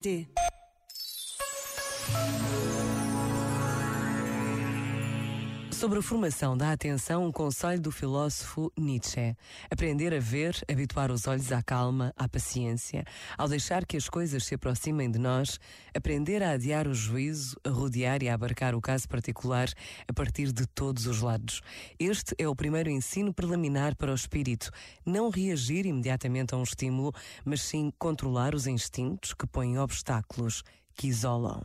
D. Sobre a formação da atenção, um conselho do filósofo Nietzsche. Aprender a ver, habituar os olhos à calma, à paciência, ao deixar que as coisas se aproximem de nós, aprender a adiar o juízo, a rodear e a abarcar o caso particular a partir de todos os lados. Este é o primeiro ensino preliminar para o espírito. Não reagir imediatamente a um estímulo, mas sim controlar os instintos que põem obstáculos, que isolam.